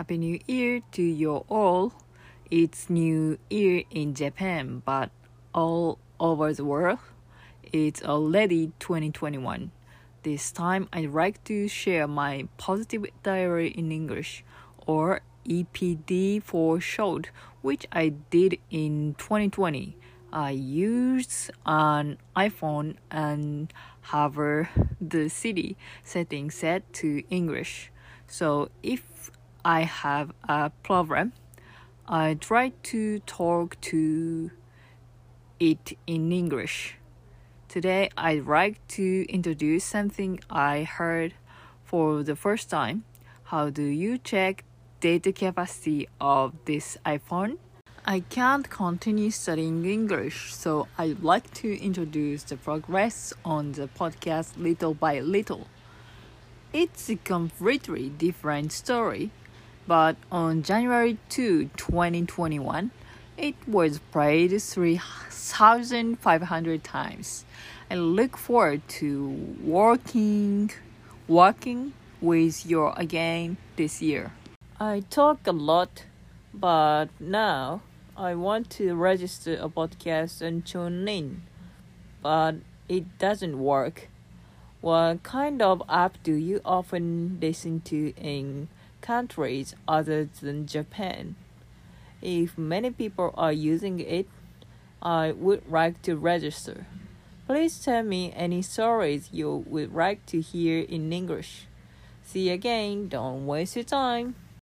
Happy New Year to you all. It's New Year in Japan, but all over the world, it's already 2021. This time, I'd like to share my positive diary in English, or EPD for short, which I did in 2020. I used an iPhone and have the Siri setting set to English. So if I have a problem, I try to talk to it in English. Today, I'd like to introduce something I heard for the first time. How do you check data capacity of this iPhone? I can't continue studying English, so I'd like to introduce the progress on the podcast little by little. It's a completely different story, but on January 2, 2021, it was played 3,500 times. I look forward to working, working with you again this year. I talk a lot, but now I want to register a podcast and tune in, but it doesn't work. What kind of app do you often listen to in countries other than Japan? If many people are using it, I would like to register. Please tell me any stories you would like to hear in English. See you again. Don't waste your time.